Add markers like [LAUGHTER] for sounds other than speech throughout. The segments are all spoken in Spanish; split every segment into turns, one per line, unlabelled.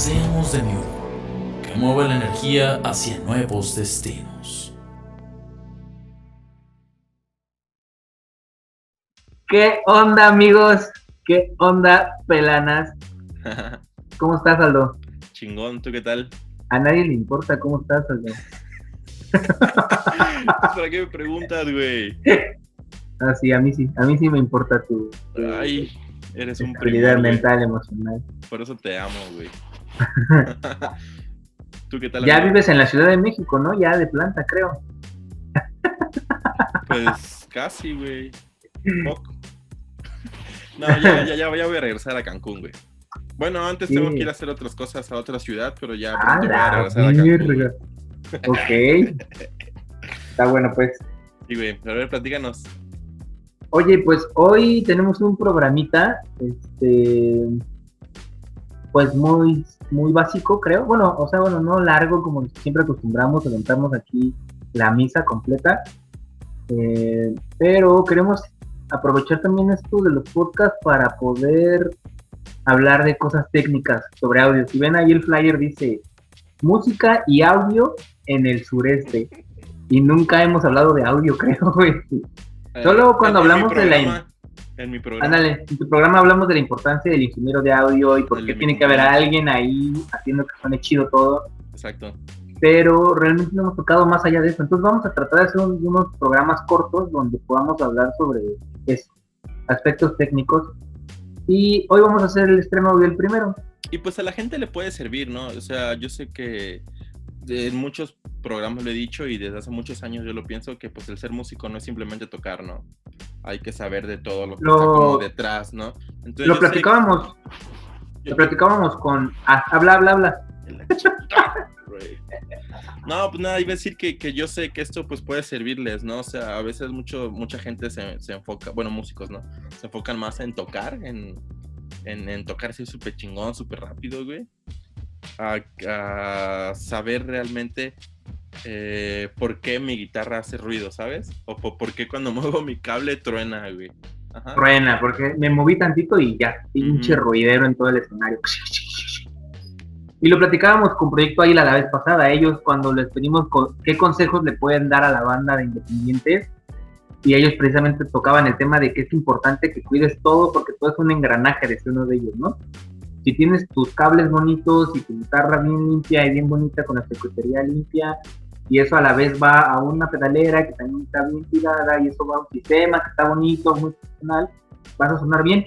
Seamos de nuevo, que mueva la energía hacia nuevos destinos.
¿Qué onda, amigos? ¿Qué onda, pelanas? [LAUGHS] ¿Cómo estás, Aldo?
Chingón, ¿tú qué tal?
A nadie le importa cómo estás, Aldo. [LAUGHS]
¿Para qué me preguntas, güey?
Ah, sí, a mí sí, a mí sí me importa tu, tu
Ay, eres un güey.
mental, emocional.
Por eso te amo, güey. [LAUGHS] ¿Tú qué tal?
Ya
amigo?
vives en la Ciudad de México, ¿no? Ya de planta, creo.
Pues casi, güey. Poco. No, ya, ya, ya, ya voy a regresar a Cancún, güey. Bueno, antes
Sí.
tengo que ir a hacer otras cosas a otra ciudad, pero ya pronto voy a regresar a Cancún.
Ok. Está bueno, pues.
Sí, güey. Pero a ver, platícanos.
Oye, pues hoy tenemos un programita, este, pues muy, muy básico, creo. Bueno, o sea, bueno, no largo como siempre acostumbramos, levantamos aquí la misa completa, Eh, pero queremos aprovechar también esto de los podcasts para poder hablar de cosas técnicas sobre audio. Si ven ahí el flyer dice música y audio en el sureste. Y nunca hemos hablado de audio, [LAUGHS] creo, güey. Solo
Eh,
cuando
en mi
hablamos de la
En mi programa.
Ándale, en tu programa hablamos de la importancia del ingeniero de audio y por qué tiene que haber alguien ahí haciendo que suene chido todo,
Exacto.
pero realmente no hemos tocado más allá de eso. Entonces vamos a tratar de hacer un- unos programas cortos donde podamos hablar sobre eso, aspectos técnicos. Y hoy vamos a hacer el estreno del primero.
Y pues a la gente le puede servir, ¿no? O sea, yo sé que en muchos programas lo he dicho y desde hace muchos años yo lo pienso que pues el ser músico no es simplemente tocar, ¿no? Hay que saber de todo lo que
Lo-
está como detrás, ¿no? Entonces,
Lo platicábamos, lo platicábamos con... ah, habla, habla, habla.
No, pues nada, iba a decir que, que yo sé que esto pues puede servirles, ¿no? O sea, a veces mucho, mucha gente se, se enfoca, bueno, músicos, ¿no? Se enfocan más en tocar, en, en, en tocar así súper chingón, súper rápido, güey. A, a saber realmente eh, por qué mi guitarra hace ruido, ¿sabes? O po- por qué cuando [LAUGHS] muevo mi cable truena, güey. Ajá.
Truena, porque me moví tantito y ya, pinche ruidero en todo el escenario. Y lo platicábamos con Proyecto Águila la vez pasada. Ellos, cuando les pedimos co- qué consejos le pueden dar a la banda de independientes, y ellos precisamente tocaban el tema de que es importante que cuides todo porque todo es un engranaje, decía uno de ellos, ¿no? Si tienes tus cables bonitos y tu guitarra bien limpia y bien bonita con la secretaría limpia, y eso a la vez va a una pedalera que también está bien cuidada, y eso va a un sistema que está bonito, muy funcional, vas a sonar bien.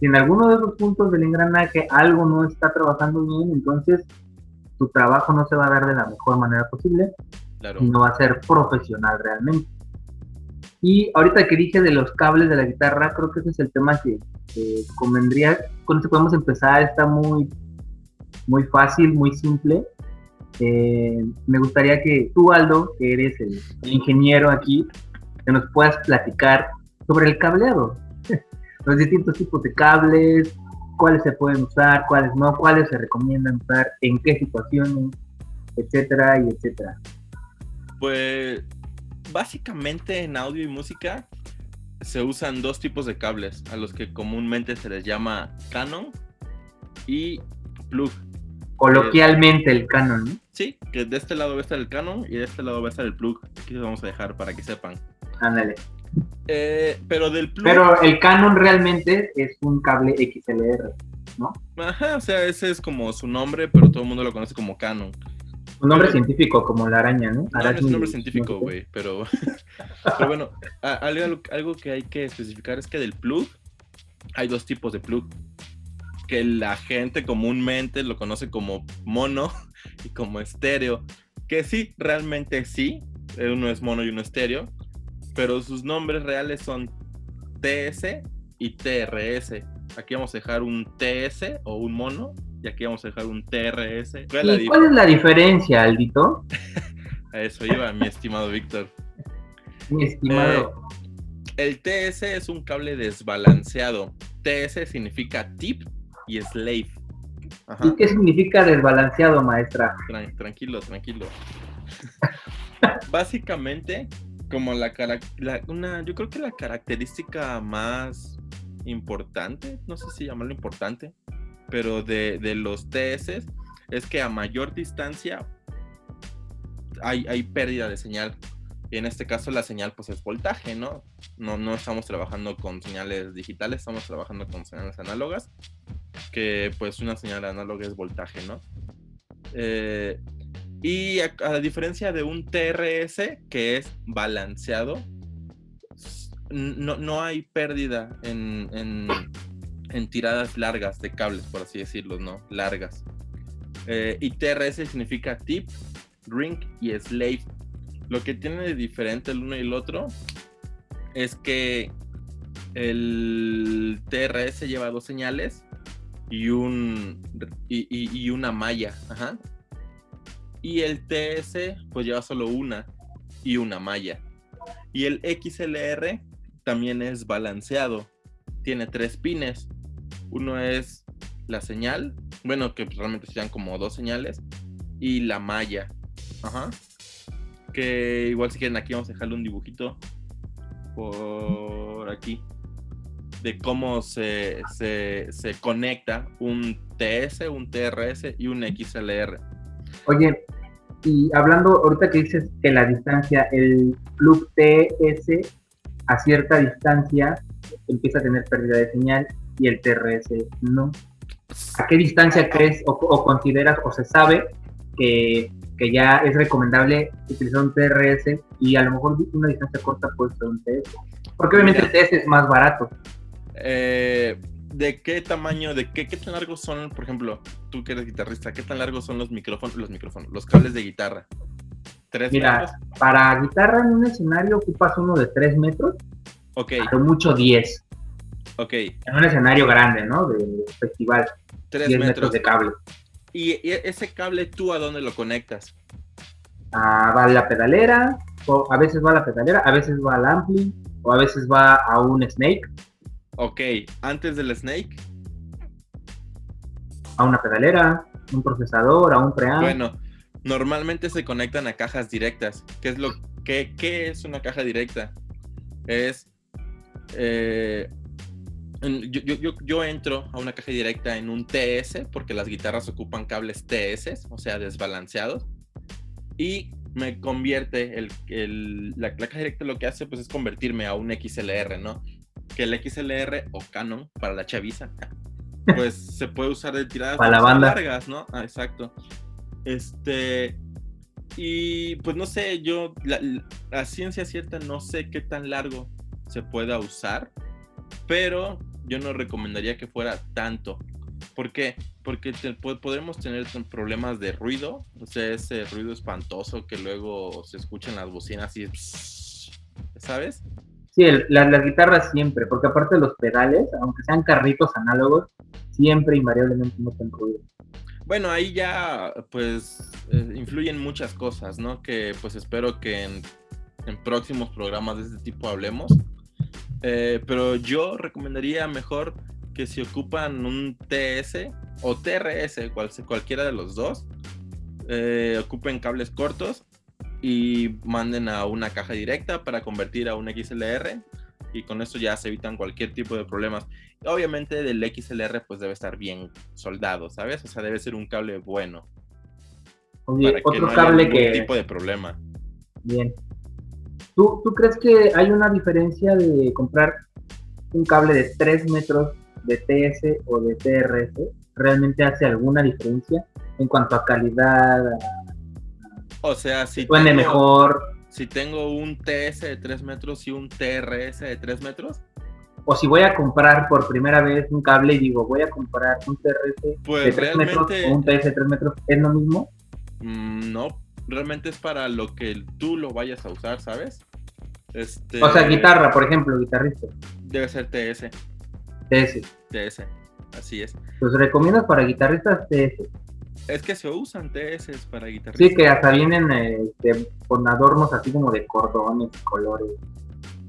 Si en alguno de esos puntos del engranaje algo no está trabajando bien, entonces tu trabajo no se va a dar de la mejor manera posible
Claro.
y no va a ser profesional realmente. Y ahorita que dije de los cables de la guitarra, creo que ese es el tema que, que convendría, con eso podemos empezar, está muy, muy fácil, muy simple. Eh, me gustaría que tú, Aldo, que eres el, el ingeniero aquí, que nos puedas platicar sobre el cableado. [LAUGHS] Los distintos tipos de cables, cuáles se pueden usar, cuáles no, cuáles se recomiendan usar, en qué situaciones, etcétera y etcétera.
Pues básicamente en audio y música se usan dos tipos de cables, a los que comúnmente se les llama Canon y plug.
Coloquialmente el canon, ¿no?
Sí, que de este lado va a estar el Canon y de este lado va a estar el plug. Aquí los vamos a dejar para que sepan.
Ándale.
Eh, pero del plug.
Pero el canon realmente es un cable XLR.
Ajá, o sea, ese es como su nombre, pero todo el mundo lo conoce como Canon.
Un nombre
Pero-
científico como la araña, ¿no?
No, no es un nombre
no
científico, güey, pero, [LAUGHS] pero bueno, algo, algo que hay que especificar es que del plug hay dos tipos de plug. Que la gente comúnmente lo conoce como mono [LAUGHS] y como estéreo. Que sí, realmente sí, uno es mono y uno estéreo, pero sus nombres reales son TS y TRS. Aquí vamos a dejar un TS o un mono y aquí vamos a dejar un TRS.
¿Cuál, es la, ¿cuál es la diferencia, Aldito?
a eso iba, mi estimado Víctor.
Mi estimado.
Eh, el TS es un cable desbalanceado. TS significa tip y slave.
¿Y qué significa desbalanceado, maestra?
tranquilo, tranquilo. [LAUGHS] Básicamente, como la, la, una, yo creo que la característica más importante, no sé si llamarlo importante, pero de, los TS es que a mayor distancia hay, hay pérdida de señal. Y en este caso la señal pues es voltaje, ¿no? ¿no? No estamos trabajando con señales digitales, estamos trabajando con señales análogas, que pues una señal análoga es voltaje, ¿no? Eh, y a, diferencia de un TRS que es balanceado, no, no hay pérdida en, tiradas largas de cables, por así decirlo, ¿no? Largas. Eh, y TRS significa tip, ring y slave. Lo que tiene de diferente el uno y el otro es que el TRS lleva dos señales y un y, y una malla. Ajá. Y el TS pues lleva solo una y una malla. Y el XLR también es balanceado. Tiene tres pines. Uno es la señal, bueno, que realmente sean como dos señales, y la malla. Ajá. Que igual si quieren aquí vamos a dejarle un dibujito por aquí de cómo se, se, se conecta un TS, un TRS y un XLR.
Oye, y hablando, ahorita que dices que la distancia, el plug TS a cierta distancia empieza a tener pérdida de señal y el TRS no. ¿A qué distancia crees o, consideras o se sabe que, ya es recomendable utilizar un TRS y a lo mejor una distancia corta puede ser un TS? Porque obviamente el TS es más barato.
Eh, de qué tamaño, de qué, qué tan largos son, por ejemplo, tú que eres guitarrista, qué tan largos son los micrófonos, los micrófonos, los cables de guitarra.
¿Tres Mira, para guitarra en un escenario ocupas uno de tres metros.
Ok.
Pero mucho 10.
Ok.
En un escenario grande, ¿no? De festival.
Tres metros. de cable. ¿Y ese cable tú a dónde lo conectas?
Ah, va a la pedalera, o a veces va a la pedalera, a veces va al ampli, o a veces va a un snake.
Ok, antes del Snake.
A una pedalera, un procesador, a un preamp.
Bueno, normalmente se conectan a cajas directas. ¿Qué es lo que qué es una caja directa? Es eh, yo, entro a una caja directa en un TS porque las guitarras ocupan cables TS, o sea, desbalanceados. Y me convierte, el, la, la, caja directa lo que hace pues es convertirme a un XLR, ¿no? que el XLR o Canon para la chaviza, [LAUGHS] pues se puede usar de tiradas
para la
largas, ¿no? Ah, exacto. Este, y pues no sé, yo, la, ciencia cierta, no sé qué tan largo se pueda usar, pero yo no recomendaría que fuera tanto. ¿Por qué? Porque podemos tener problemas de ruido, o sea, ese ruido espantoso que luego se escucha en las bocinas y ¿sabes?
Sí, las guitarras siempre, porque aparte de los pedales, aunque sean carritos análogos, siempre invariablemente meten ruido.
Bueno, ahí ya pues eh, influyen muchas cosas, ¿no? Que pues espero que en, próximos programas de este tipo hablemos. Eh, pero yo recomendaría mejor que si ocupan un TS o TRS, cual, cualquiera de los dos, eh, ocupen cables cortos y manden a una caja directa para convertir a un XLR y con eso ya se evitan cualquier tipo de problemas. Obviamente del XLR pues debe estar bien soldado, ¿sabes? O sea, debe ser un cable bueno.
Oye, otro cable que...
tipo de problema.
Bien. ¿Tú, ¿Tú crees que hay una diferencia de comprar un cable de 3 metros de TS o de TRS? ¿Realmente hace alguna diferencia en cuanto a calidad,
o sea, si
tengo, mejor.
Si tengo un TS de 3 metros y un TRS de 3 metros.
O si voy a comprar por primera vez un cable y digo, voy a comprar un TRS
pues
de 3 metros o un TS de 3 metros, ¿es lo mismo?
Mm, no, realmente es para lo que tú lo vayas a usar, ¿sabes?
Este... O sea, guitarra, por ejemplo, guitarrista.
Debe ser TS.
TS.
TS. así es.
Pues recomiendas para guitarristas TS.
Es que se usan TS para guitarristas.
Sí, que hasta vienen este, con adornos así como de cordones colores.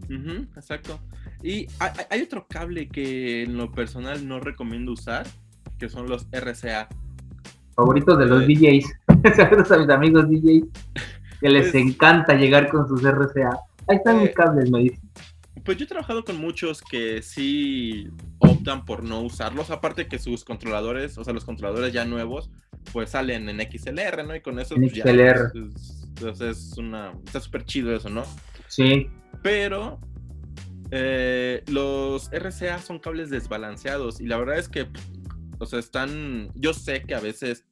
Ujú, exacto. Y hay, hay- otro cable que en lo personal no recomiendo usar, que son los RCA.
Favoritos de los. DJs. [LAUGHS] Saludos a mis amigos DJs que les
Pues-
encanta llegar con sus RCA. Ahí están
Eh,
mis cables, me dicen.
Pues yo he trabajado con muchos que sí optan por no usarlos, aparte que sus controladores, o sea, los controladores ya nuevos, pues salen en XLR, ¿no? Y con eso
En
pues, ya,
XLR.
es- entonces es una, está súper chido eso, ¿no?
Sí.
Pero eh, los RCA son cables desbalanceados y la verdad es que, o sea, están, yo sé que a veces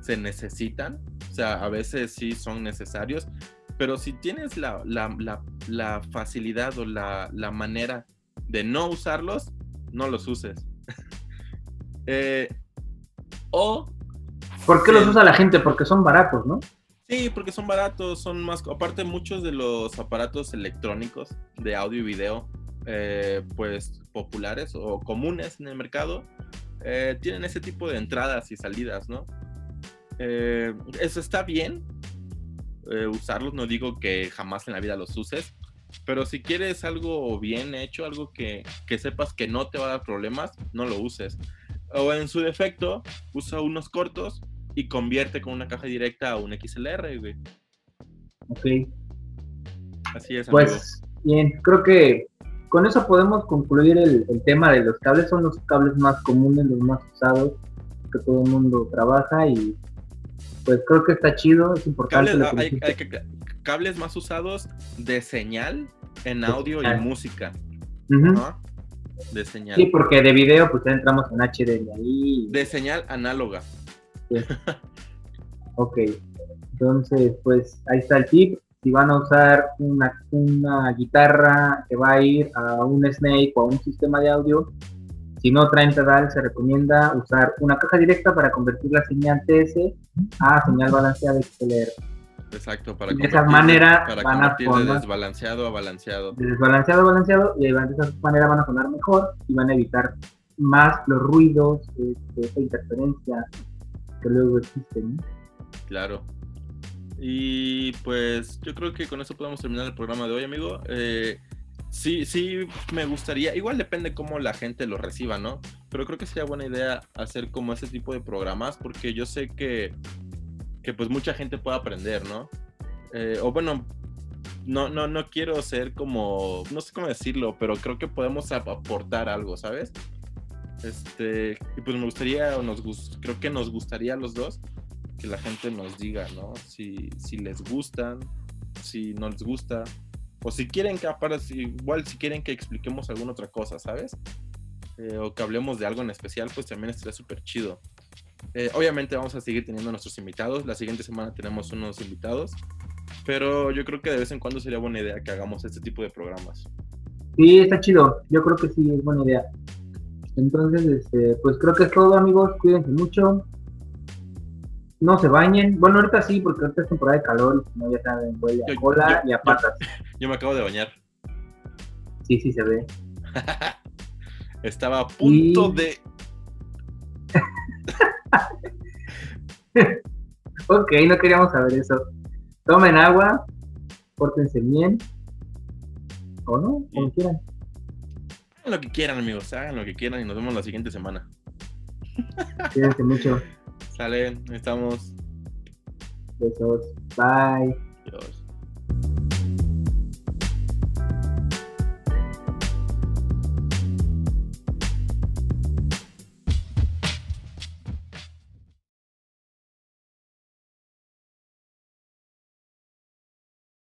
se necesitan, o sea, a veces sí son necesarios, pero si tienes la, la- la- la facilidad o la, manera de no usarlos, no los uses. [LAUGHS] Eh, o
¿Por qué los usa la gente? Porque son baratos, ¿no?
Sí, porque son baratos, son más... Aparte, muchos de los aparatos electrónicos de audio y video, eh, pues populares o comunes en el mercado, eh, tienen ese tipo de entradas y salidas, ¿no? Eh, eso está bien, eh, usarlos, no digo que jamás en la vida los uses, pero si quieres algo bien hecho, algo que, que sepas que no te va a dar problemas, no lo uses. O en su defecto, usa unos cortos y convierte con una caja directa a un XLR, güey.
Ok.
Así es, amigo.
Pues bien, creo que con eso podemos concluir el, el tema de los cables. Son los cables más comunes, los más usados, que todo el mundo trabaja y pues creo que está chido, es importante.
Cables,
que
hay-
dijiste.
hay que- cables más usados de señal en audio y música. Ajá. De señal.
Sí, porque de video pues ya entramos en HDMI.
De señal análoga.
Ok, entonces pues ahí está el tip. Si van a usar una, una guitarra que va a ir a un Snake o a un sistema de audio, si no traen pedal, se recomienda usar una caja directa para convertir la señal TS a señal balanceada XLR.
Exacto. Para
De esa manera
Para
van a
convertir de desbalanceado a balanceado.
De desbalanceado a balanceado y de esa manera van a sonar mejor y van a evitar más los ruidos, este, esa interferencia que luego existen. ¿no?
Claro. Y pues yo creo que con eso podemos terminar el programa de hoy, amigo. Eh, sí, sí, me gustaría, igual depende cómo la gente lo reciba, ¿no? Pero creo que sería buena idea hacer como ese tipo de programas porque yo sé que, que pues mucha gente puede aprender, ¿no? Eh, o bueno, no, no, no quiero ser como, no sé cómo decirlo, pero creo que podemos ap- aportar algo, ¿sabes? Este, y pues me gustaría, o nos creo que nos gustaría a los dos que la gente nos diga, ¿no? Si, si les gustan, si no les gusta, o si quieren que, aparte, si- igual si quieren que expliquemos alguna otra cosa, ¿sabes? Eh, o que hablemos de algo en especial, pues también estaría súper chido. Eh, obviamente vamos a seguir teniendo nuestros invitados, la siguiente semana tenemos unos invitados, pero yo creo que de vez en cuando sería buena idea que hagamos este tipo de programas.
Sí, está chido. Yo creo que sí, es buena idea. Entonces, este, pues creo que es todo, amigos. Cuídense mucho. No se bañen. Bueno, ahorita sí, porque ahorita es temporada de calor no, ya saben, huele a cola
yo-
y a patas.
Yo me acabo de bañar.
Sí, sí se ve. [LAUGHS]
Estaba a punto
Y-
de... [LAUGHS]
Ok, no queríamos saber eso. Tomen agua, pórtense bien. O no, como
Sí.
quieran.
Hagan lo que quieran, amigos, hagan lo que quieran y nos vemos la siguiente semana.
Cuídense mucho.
Sale, estamos.
Besos. Bye.
Dios.